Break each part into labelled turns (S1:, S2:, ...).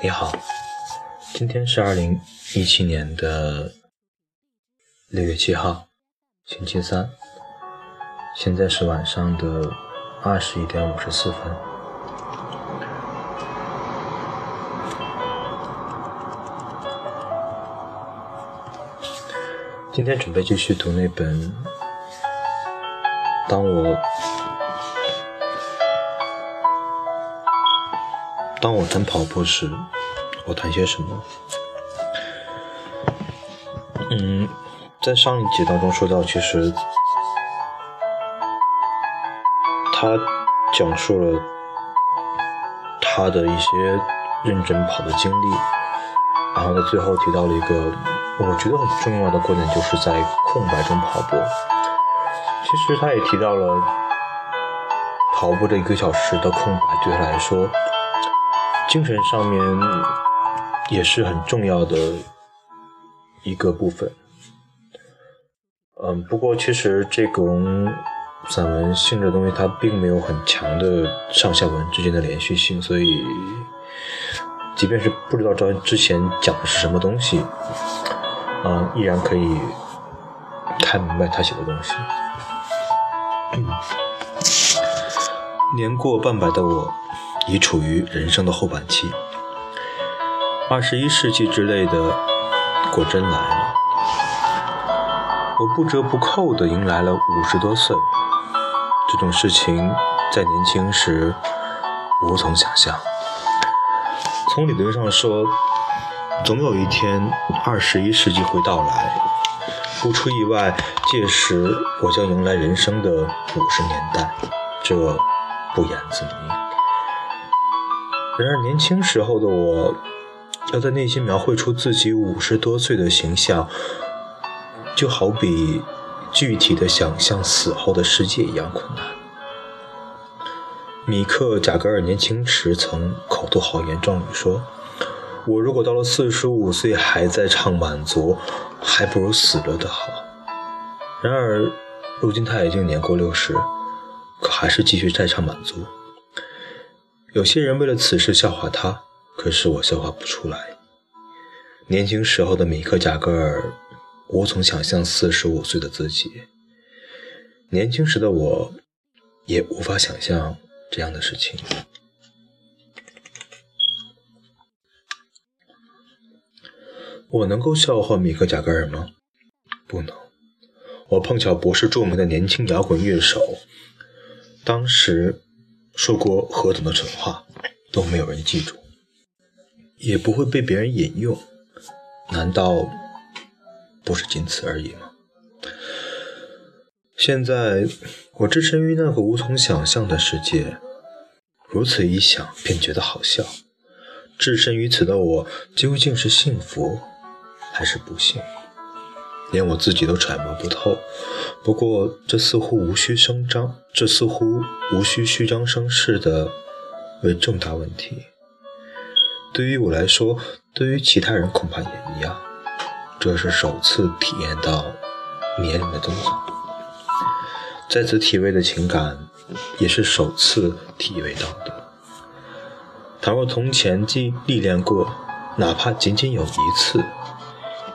S1: 你好，今天是二零一七年的六月七号，星期三，现在是晚上的二十一点五十四分。今天准备继续读那本《当我当我谈跑步时，我谈些什么？》。嗯，在上一节当中说到，其实他讲述了他的一些认真跑的经历，然后在最后提到了一个。我觉得很重要的观点就是在空白中跑步。其实他也提到了跑步这一个小时的空白对他来说，精神上面也是很重要的一个部分。嗯，不过其实这种散文性质东西，它并没有很强的上下文之间的连续性，所以即便是不知道之之前讲的是什么东西。嗯，依然可以看明白他写的东西。年过半百的我，已处于人生的后半期。二十一世纪之类的果真来了，我不折不扣地迎来了五十多岁。这种事情在年轻时无从想象。从理论上说。总有一天，二十一世纪会到来。不出意外，届时我将迎来人生的五十年代，这不言自明。然而，年轻时候的我，要在内心描绘出自己五十多岁的形象，就好比具体的想象死后的世界一样困难。米克·贾格尔年轻时曾口吐豪言壮语说。我如果到了四十五岁还在唱满足，还不如死了的好。然而，如今他已经年过六十，可还是继续在唱满足。有些人为了此事笑话他，可是我笑话不出来。年轻时候的米克·贾格尔无从想象四十五岁的自己。年轻时的我，也无法想象这样的事情。我能够笑话米克·贾格尔吗？不能。我碰巧不是著名的年轻摇滚乐手，当时说过何等的蠢话都没有人记住，也不会被别人引用。难道不是仅此而已吗？现在我置身于那个无从想象的世界，如此一想便觉得好笑。置身于此的我究竟是幸福？还是不幸，连我自己都揣摩不透。不过，这似乎无需声张，这似乎无需虚张声势的为重大问题。对于我来说，对于其他人恐怕也一样。这是首次体验到年龄的增长，在此体味的情感，也是首次体味到的。倘若从前既历练过，哪怕仅仅有一次。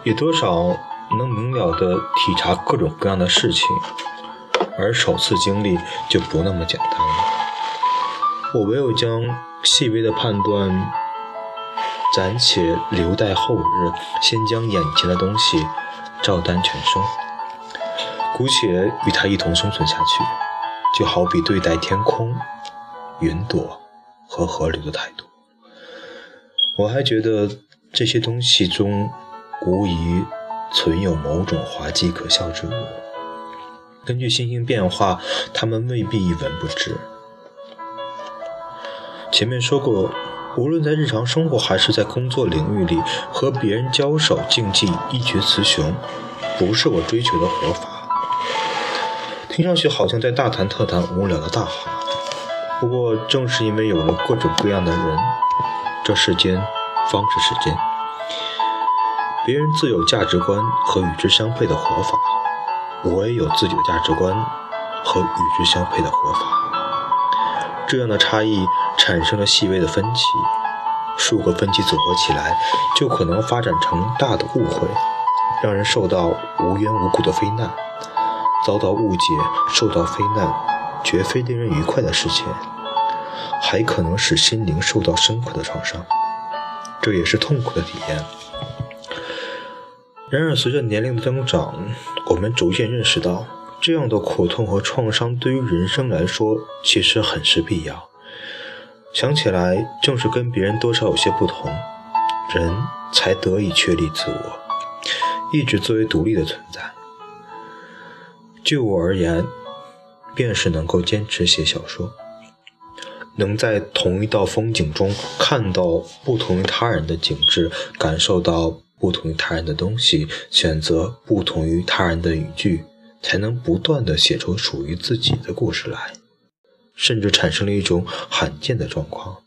S1: 也多少能明了地体察各种各样的事情，而首次经历就不那么简单了。我唯有将细微的判断暂且留待后日，先将眼前的东西照单全收，姑且与它一同生存下去，就好比对待天空、云朵和河流的态度。我还觉得这些东西中。无疑存有某种滑稽可笑之物。根据星星变化，他们未必一文不值。前面说过，无论在日常生活还是在工作领域里，和别人交手竞技一决雌雄，不是我追求的活法。听上去好像在大谈特谈无聊的大话。不过，正是因为有了各种各样的人，这世间方是世间。别人自有价值观和与之相配的活法，我也有自己的价值观和与之相配的活法。这样的差异产生了细微的分歧，数个分歧组合起来，就可能发展成大的误会，让人受到无缘无故的非难，遭到误解，受到非难，绝非令人愉快的事情，还可能使心灵受到深刻的创伤，这也是痛苦的体验。然而，随着年龄的增长，我们逐渐认识到，这样的苦痛和创伤对于人生来说其实很是必要。想起来，正是跟别人多少有些不同，人才得以确立自我，一直作为独立的存在。就我而言，便是能够坚持写小说，能在同一道风景中看到不同于他人的景致，感受到。不同于他人的东西，选择不同于他人的语句，才能不断地写出属于自己的故事来。甚至产生了一种罕见的状况：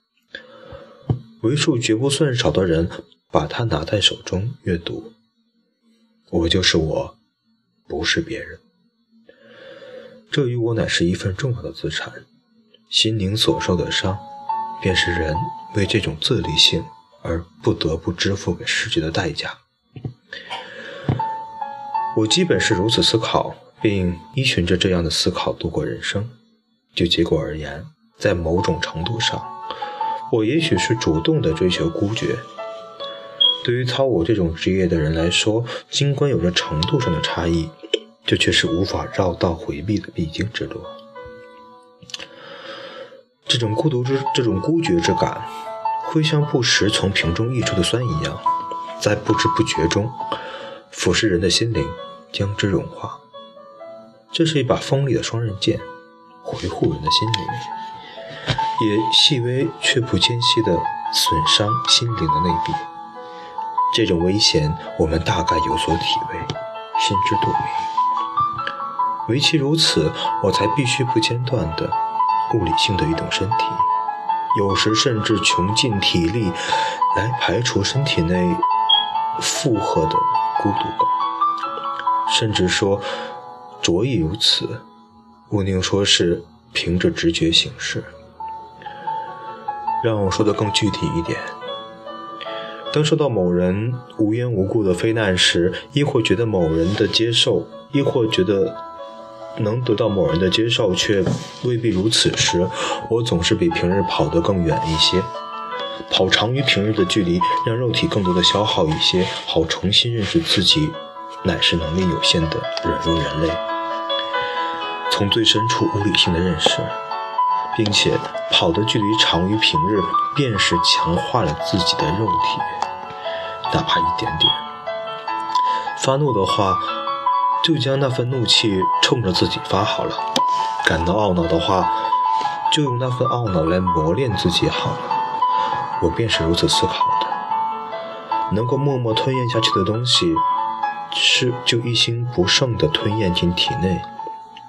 S1: 为数绝不算少的人把它拿在手中阅读。我就是我，不是别人。这与我乃是一份重要的资产。心灵所受的伤，便是人为这种自立性。而不得不支付给世界的代价。我基本是如此思考，并依循着这样的思考度过人生。就结果而言，在某种程度上，我也许是主动的追求孤绝。对于操我这种职业的人来说，尽管有着程度上的差异，这却是无法绕道回避的必经之路。这种孤独之，这种孤绝之感。会像不时从瓶中溢出的酸一样，在不知不觉中腐蚀人的心灵，将之融化。这是一把锋利的双刃剑，回护人的心灵，也细微却不间隙地损伤心灵的内壁。这种危险，我们大概有所体味，心知肚明。唯其如此，我才必须不间断地物理性的移动身体。有时甚至穷尽体力来排除身体内负荷的孤独感，甚至说着意如此，我宁说是凭着直觉行事。让我说的更具体一点：当受到某人无缘无故的非难时，亦或觉得某人的接受，亦或觉得。能得到某人的接受，却未必如此时，我总是比平日跑得更远一些，跑长于平日的距离，让肉体更多的消耗一些，好重新认识自己乃是能力有限的软弱人类，从最深处无理性的认识，并且跑的距离长于平日，便是强化了自己的肉体，哪怕一点点。发怒的话。就将那份怒气冲着自己发好了，感到懊恼的话，就用那份懊恼来磨练自己好了。我便是如此思考的。能够默默吞咽下去的东西，是就一心不胜地吞咽进体内，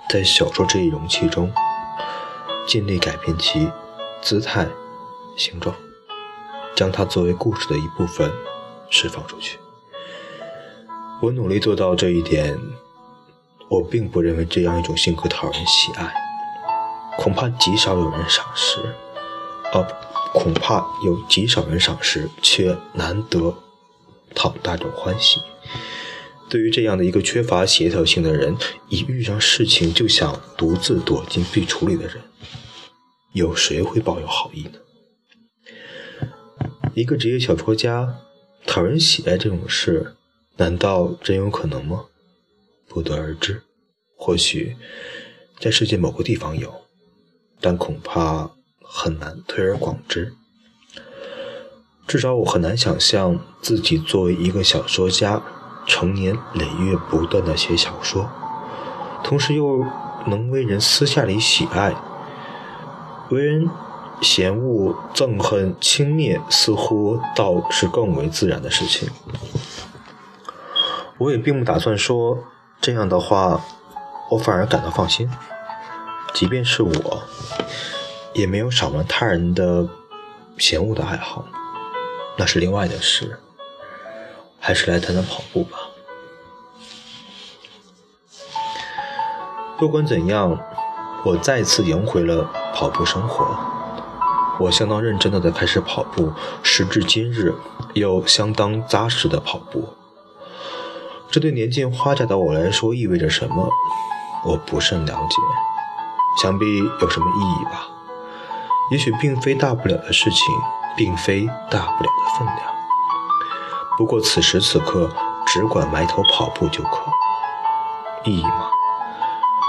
S1: 在小说这一容器中，尽力改变其姿态、形状，将它作为故事的一部分释放出去。我努力做到这一点。我并不认为这样一种性格讨人喜爱，恐怕极少有人赏识，哦，恐怕有极少人赏识，却难得讨大众欢喜。对于这样的一个缺乏协调性的人，一遇上事情就想独自躲进壁橱里的人，有谁会抱有好意呢？一个职业小说家讨人喜爱这种事，难道真有可能吗？不得而知，或许在世界某个地方有，但恐怕很难推而广之。至少我很难想象自己作为一个小说家，成年累月不断的写小说，同时又能为人私下里喜爱，为人嫌恶、憎恨、轻蔑，似乎倒是更为自然的事情。我也并不打算说。这样的话，我反而感到放心。即便是我，也没有少玩他人的嫌恶的爱好，那是另外的事。还是来谈谈跑步吧。不管怎样，我再次赢回了跑步生活。我相当认真的在开始跑步，时至今日又相当扎实的跑步。这对年近花甲的我来说意味着什么？我不甚了解，想必有什么意义吧。也许并非大不了的事情，并非大不了的分量。不过此时此刻，只管埋头跑步就可。意义吗？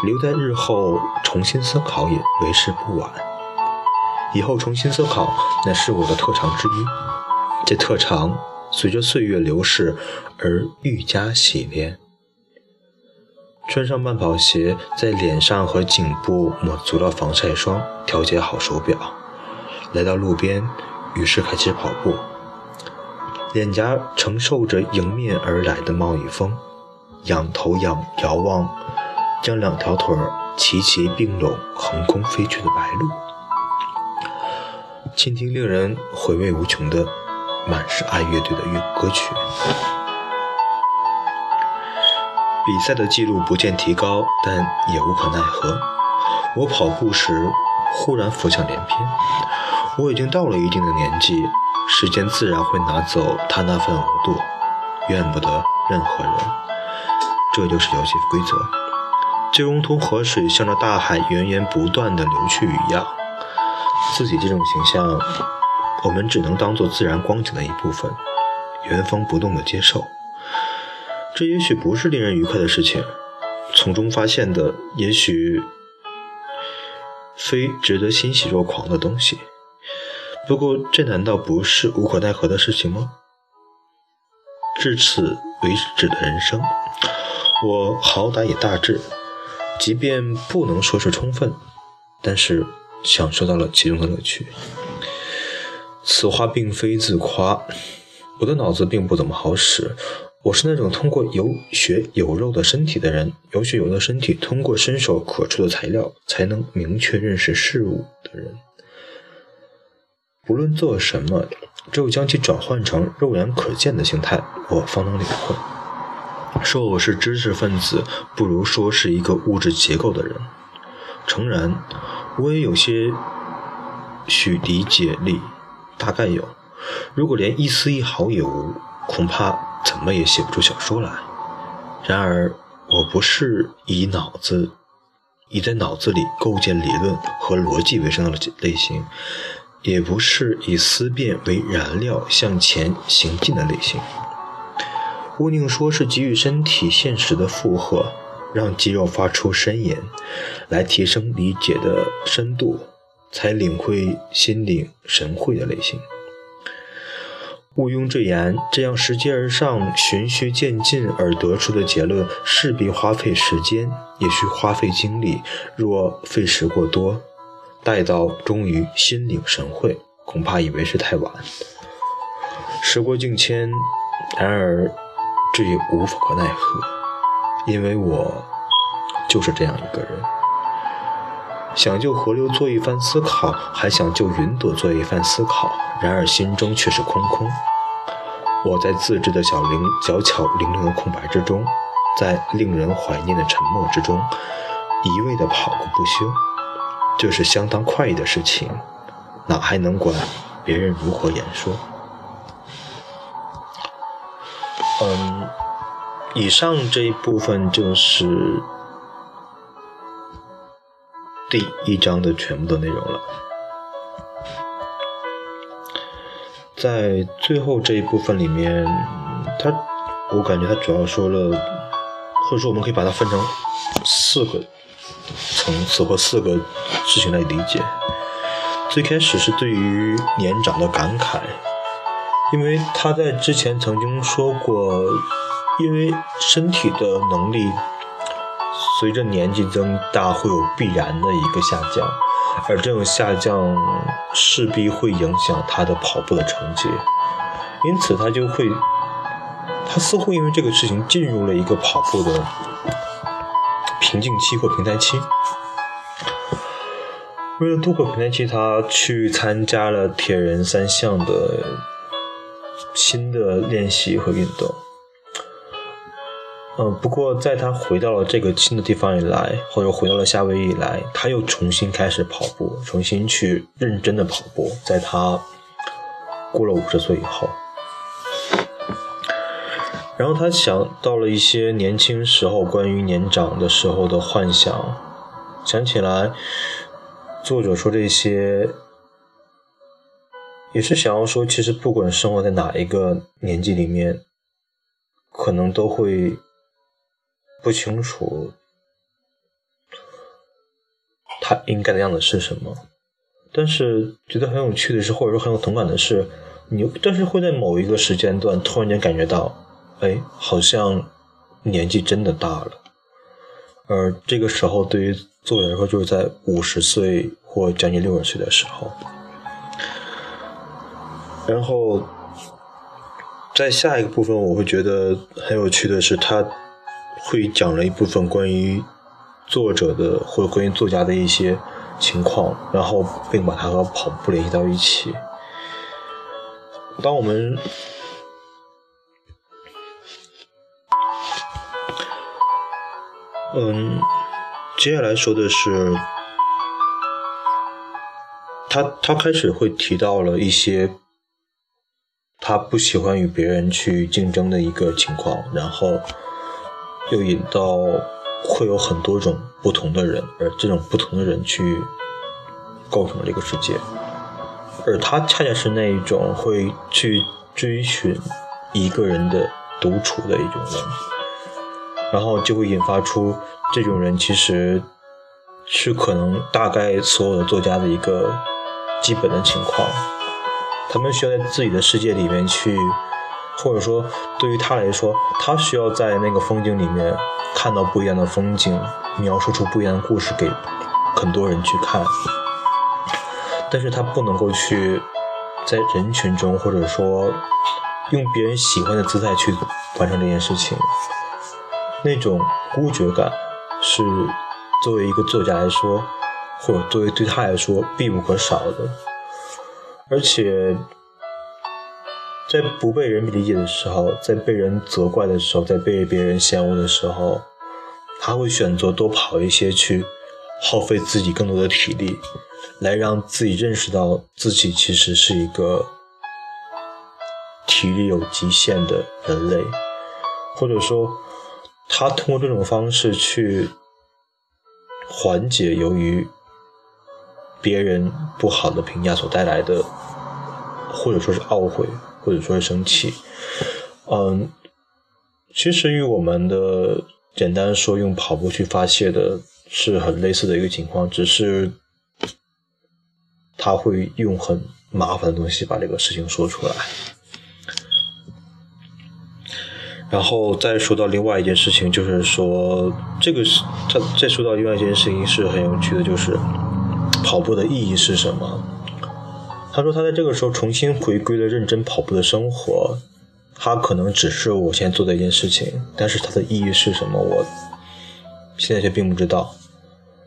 S1: 留在日后重新思考也为时不晚。以后重新思考，乃是我的特长之一。这特长随着岁月流逝而愈加洗练。穿上慢跑鞋，在脸上和颈部抹足了防晒霜，调节好手表，来到路边，于是开始跑步。脸颊承受着迎面而来的冒雨风，仰头仰遥望，将两条腿齐齐并拢，横空飞去的白鹭。倾听令人回味无穷的满是爱乐队的乐歌曲。比赛的记录不见提高，但也无可奈何。我跑步时忽然浮想联翩，我已经到了一定的年纪，时间自然会拿走他那份额度，怨不得任何人。这就是游戏规则，就如同河水向着大海源源不断的流去一样。自己这种形象，我们只能当做自然光景的一部分，原封不动的接受。这也许不是令人愉快的事情，从中发现的也许非值得欣喜若狂的东西。不过，这难道不是无可奈何的事情吗？至此为止的人生，我好歹也大致，即便不能说是充分，但是。享受到了其中的乐趣。此话并非自夸，我的脑子并不怎么好使。我是那种通过有血有肉的身体的人，有血有肉的身体通过伸手可触的材料才能明确认识事物的人。不论做什么，只有将其转换成肉眼可见的形态，我方能领会。说我是知识分子，不如说是一个物质结构的人。诚然。我也有些许理解力，大概有。如果连一丝一毫也无，恐怕怎么也写不出小说来。然而，我不是以脑子、以在脑子里构建理论和逻辑为生的类型，也不是以思辨为燃料向前行进的类型。毋宁说是给予身体现实的负荷。让肌肉发出呻吟，来提升理解的深度，才领会心领神会的类型。毋庸置言，这样拾阶而上、循序渐进而得出的结论，势必花费时间，也需花费精力。若费时过多，待到终于心领神会，恐怕已为时太晚。时过境迁，然而这也无可奈何。因为我就是这样一个人，想就河流做一番思考，还想就云朵做一番思考，然而心中却是空空。我在自制的小灵小巧玲珑的空白之中，在令人怀念的沉默之中，一味的跑个不休，这是相当快意的事情，哪还能管别人如何言说？嗯。以上这一部分就是第一章的全部的内容了。在最后这一部分里面，它我感觉它主要说了，或者说我们可以把它分成四个层次或四个事情来理解。最开始是对于年长的感慨，因为他在之前曾经说过。因为身体的能力随着年纪增大会有必然的一个下降，而这种下降势必会影响他的跑步的成绩，因此他就会，他似乎因为这个事情进入了一个跑步的瓶颈期或平台期。为了度过平台期，他去参加了铁人三项的新的练习和运动。嗯，不过在他回到了这个新的地方以来，或者回到了夏威夷以来，他又重新开始跑步，重新去认真的跑步。在他过了五十岁以后，然后他想到了一些年轻时候关于年长的时候的幻想，想起来作者说这些，也是想要说，其实不管生活在哪一个年纪里面，可能都会。不清楚他应该的样子是什么，但是觉得很有趣的是，或者说很有同感的是，你但是会在某一个时间段突然间感觉到，哎，好像年纪真的大了。而这个时候对于作者来说，就是在五十岁或将近六十岁的时候。然后在下一个部分，我会觉得很有趣的是他。会讲了一部分关于作者的或者关于作家的一些情况，然后并把它和跑步联系到一起。当我们嗯，接下来说的是，他他开始会提到了一些他不喜欢与别人去竞争的一个情况，然后。又引到会有很多种不同的人，而这种不同的人去构成了这个世界，而他恰恰是那一种会去追寻一个人的独处的一种人，然后就会引发出这种人其实是可能大概所有的作家的一个基本的情况，他们需要在自己的世界里面去。或者说，对于他来说，他需要在那个风景里面看到不一样的风景，描述出不一样的故事给很多人去看。但是他不能够去在人群中，或者说用别人喜欢的姿态去完成这件事情。那种孤绝感是作为一个作家来说，或者作为对他来说必不可少的，而且。在不被人理解的时候，在被人责怪的时候，在被别人嫌恶的时候，他会选择多跑一些，去耗费自己更多的体力，来让自己认识到自己其实是一个体力有极限的人类，或者说，他通过这种方式去缓解由于别人不好的评价所带来的，或者说是懊悔。或者说是生气，嗯，其实与我们的简单说用跑步去发泄的是很类似的一个情况，只是他会用很麻烦的东西把这个事情说出来。然后再说到另外一件事情，就是说这个是他再说到另外一件事情是很有趣的，就是跑步的意义是什么？他说：“他在这个时候重新回归了认真跑步的生活，他可能只是我现在做的一件事情，但是它的意义是什么，我现在却并不知道。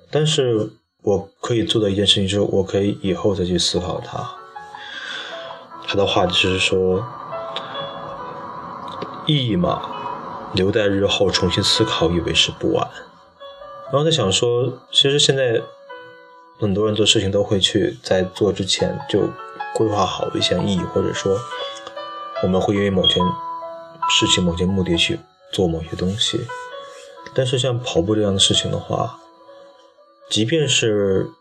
S1: 但是我可以做的一件事情，就是我可以以后再去思考它。”他的话就是说：“意义嘛，留待日后重新思考，以为是不晚。”然后在想说，其实现在。很多人做事情都会去在做之前就规划好一些意义，或者说我们会因为某件事情、某件目的去做某些东西。但是像跑步这样的事情的话，即便是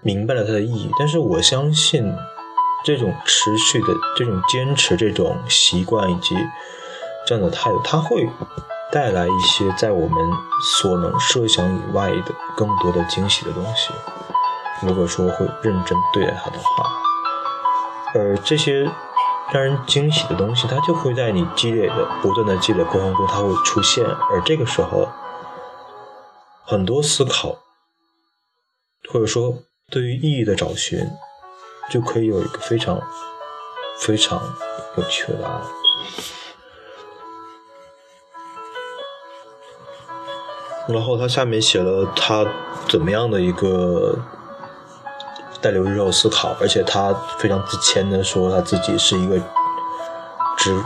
S1: 明白了它的意义，但是我相信这种持续的、这种坚持、这种习惯以及这样的态度，它会。带来一些在我们所能设想以外的更多的惊喜的东西。如果说会认真对待它的话，而这些让人惊喜的东西，它就会在你积累的不断的积累过程中，它会出现。而这个时候，很多思考，或者说对于意义的找寻，就可以有一个非常非常有趣的答案。然后他下面写了他怎么样的一个带留日后思考，而且他非常自谦的说他自己是一个只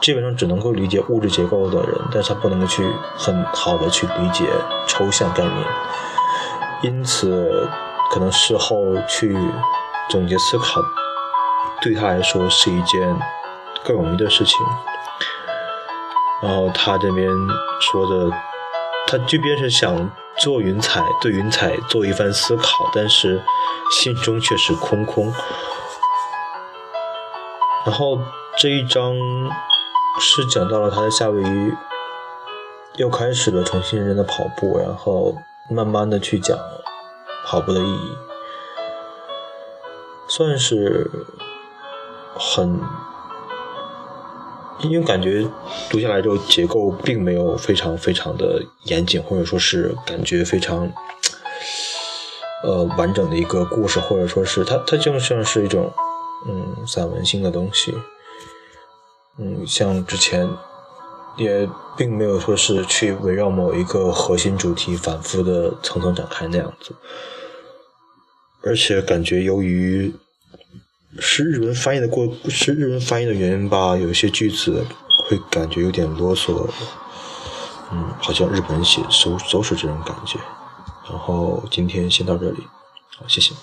S1: 基本上只能够理解物质结构的人，但是他不能够去很好的去理解抽象概念，因此可能事后去总结思考，对他来说是一件更容易的事情。然后他这边说的，他即便是想做云彩，对云彩做一番思考，但是心中却是空空。然后这一章是讲到了他的夏威夷又开始了重新认真的跑步，然后慢慢的去讲跑步的意义，算是很。因为感觉读下来之后，结构并没有非常非常的严谨，或者说是感觉非常呃完整的一个故事，或者说是它它就像是一种嗯散文性的东西，嗯，像之前也并没有说是去围绕某一个核心主题反复的层层展开那样子，而且感觉由于。是日文翻译的过，是日文翻译的原因吧？有些句子会感觉有点啰嗦，嗯，好像日本写都都是这种感觉。然后今天先到这里，好，谢谢。